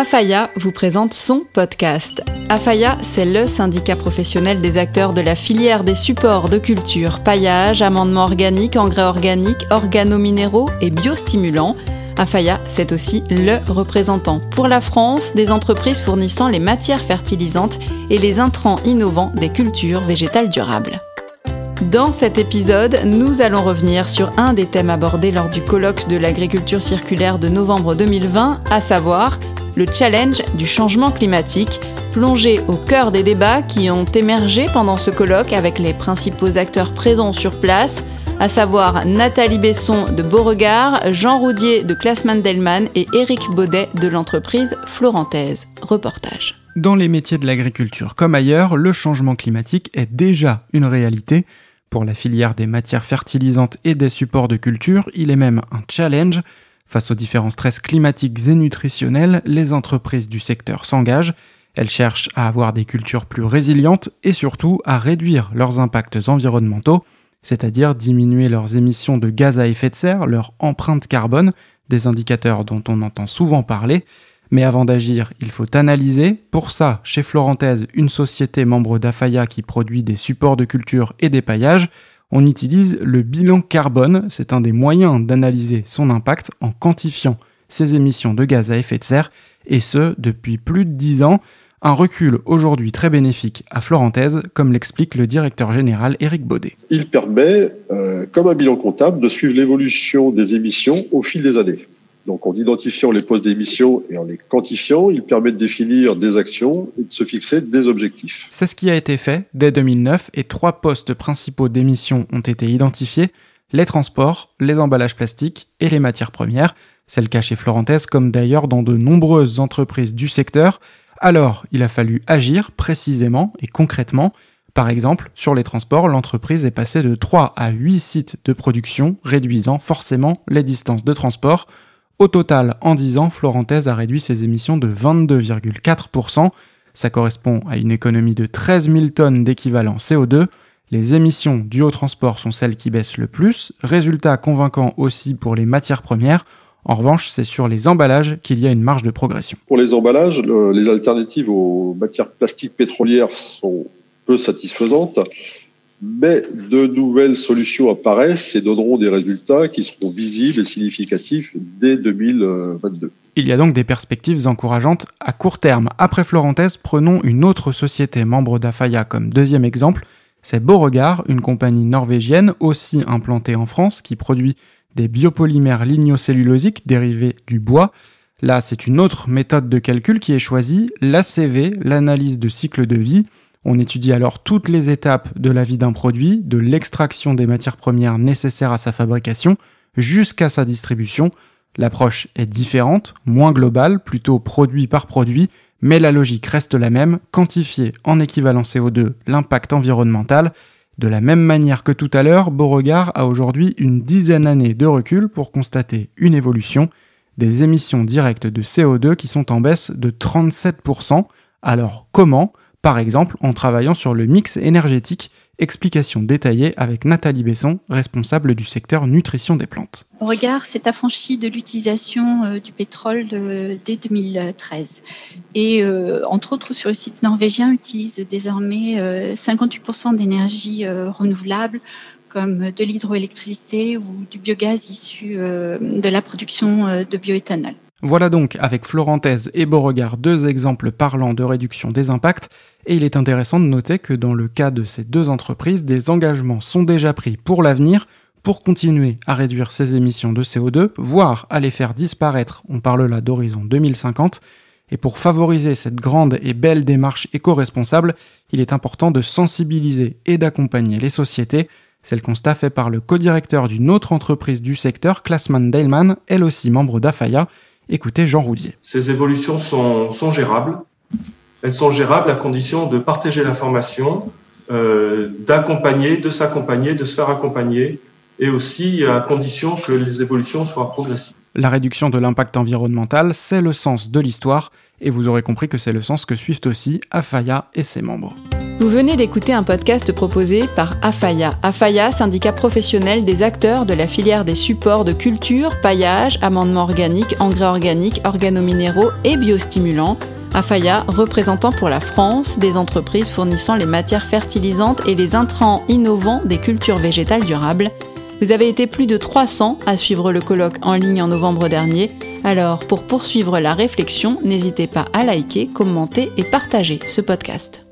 Afaya vous présente son podcast. Afaya, c'est le syndicat professionnel des acteurs de la filière des supports de culture, paillage, amendement organique, engrais organique, organominéraux et biostimulants. Afaya, c'est aussi le représentant pour la France des entreprises fournissant les matières fertilisantes et les intrants innovants des cultures végétales durables. Dans cet épisode, nous allons revenir sur un des thèmes abordés lors du colloque de l'agriculture circulaire de novembre 2020, à savoir le challenge du changement climatique, plongé au cœur des débats qui ont émergé pendant ce colloque avec les principaux acteurs présents sur place, à savoir Nathalie Besson de Beauregard, Jean Roudier de Classman Delman et Éric Baudet de l'entreprise Florentaise. Reportage. Dans les métiers de l'agriculture comme ailleurs, le changement climatique est déjà une réalité. Pour la filière des matières fertilisantes et des supports de culture, il est même un challenge. Face aux différents stress climatiques et nutritionnels, les entreprises du secteur s'engagent. Elles cherchent à avoir des cultures plus résilientes et surtout à réduire leurs impacts environnementaux, c'est-à-dire diminuer leurs émissions de gaz à effet de serre, leur empreinte carbone, des indicateurs dont on entend souvent parler. Mais avant d'agir, il faut analyser. Pour ça, chez Florentaise, une société membre d'Afaya qui produit des supports de culture et des paillages, on utilise le bilan carbone, c'est un des moyens d'analyser son impact en quantifiant ses émissions de gaz à effet de serre, et ce depuis plus de 10 ans. Un recul aujourd'hui très bénéfique à Florentaise, comme l'explique le directeur général Éric Baudet. Il permet, euh, comme un bilan comptable, de suivre l'évolution des émissions au fil des années. Donc en identifiant les postes d'émission et en les quantifiant, il permet de définir des actions et de se fixer des objectifs. C'est ce qui a été fait dès 2009 et trois postes principaux d'émission ont été identifiés, les transports, les emballages plastiques et les matières premières. C'est le cas chez Florentès comme d'ailleurs dans de nombreuses entreprises du secteur. Alors, il a fallu agir précisément et concrètement. Par exemple, sur les transports, l'entreprise est passée de 3 à 8 sites de production, réduisant forcément les distances de transport. Au total, en 10 ans, Florentaise a réduit ses émissions de 22,4%. Ça correspond à une économie de 13 000 tonnes d'équivalent CO2. Les émissions du haut transport sont celles qui baissent le plus. Résultat convaincant aussi pour les matières premières. En revanche, c'est sur les emballages qu'il y a une marge de progression. Pour les emballages, les alternatives aux matières plastiques pétrolières sont peu satisfaisantes mais de nouvelles solutions apparaissent et donneront des résultats qui seront visibles et significatifs dès 2022. Il y a donc des perspectives encourageantes à court terme. Après Florentès, prenons une autre société membre d'Afaya comme deuxième exemple. C'est Beauregard, une compagnie norvégienne aussi implantée en France qui produit des biopolymères lignocellulosiques dérivés du bois. Là, c'est une autre méthode de calcul qui est choisie, l'ACV, l'analyse de cycle de vie. On étudie alors toutes les étapes de la vie d'un produit, de l'extraction des matières premières nécessaires à sa fabrication jusqu'à sa distribution. L'approche est différente, moins globale, plutôt produit par produit, mais la logique reste la même, quantifier en équivalent CO2 l'impact environnemental. De la même manière que tout à l'heure, Beauregard a aujourd'hui une dizaine d'années de recul pour constater une évolution des émissions directes de CO2 qui sont en baisse de 37%. Alors comment? Par exemple en travaillant sur le mix énergétique. Explication détaillée avec Nathalie Besson, responsable du secteur nutrition des plantes. Regard s'est affranchi de l'utilisation euh, du pétrole euh, dès 2013 et euh, entre autres sur le site norvégien utilise désormais 58% d'énergie renouvelable comme de l'hydroélectricité ou du biogaz issu de la production de bioéthanol. Voilà donc avec Florentaise et Beauregard deux exemples parlant de réduction des impacts, et il est intéressant de noter que dans le cas de ces deux entreprises, des engagements sont déjà pris pour l'avenir pour continuer à réduire ces émissions de CO2, voire à les faire disparaître, on parle là d'horizon 2050, et pour favoriser cette grande et belle démarche éco-responsable, il est important de sensibiliser et d'accompagner les sociétés. C'est le constat fait par le co-directeur d'une autre entreprise du secteur, Classman Delman, elle aussi membre d'Afaya, Écoutez Jean Roudier. Ces évolutions sont, gérables. Elles sont gérables à condition de partager l'information, euh, d'accompagner, de s'accompagner, de se faire accompagner, et aussi à condition que les évolutions soient progressives. La réduction de l'impact environnemental, c'est le sens de l'histoire, et vous aurez compris que c'est le sens que suivent aussi Afaya et ses membres. Vous venez d'écouter un podcast proposé par Afaya. Afaya, syndicat professionnel des acteurs de la filière des supports de culture, paillage, amendement organique, engrais organiques, organominéraux et biostimulants. Afaya, représentant pour la France des entreprises fournissant les matières fertilisantes et les intrants innovants des cultures végétales durables. Vous avez été plus de 300 à suivre le colloque en ligne en novembre dernier. Alors, pour poursuivre la réflexion, n'hésitez pas à liker, commenter et partager ce podcast.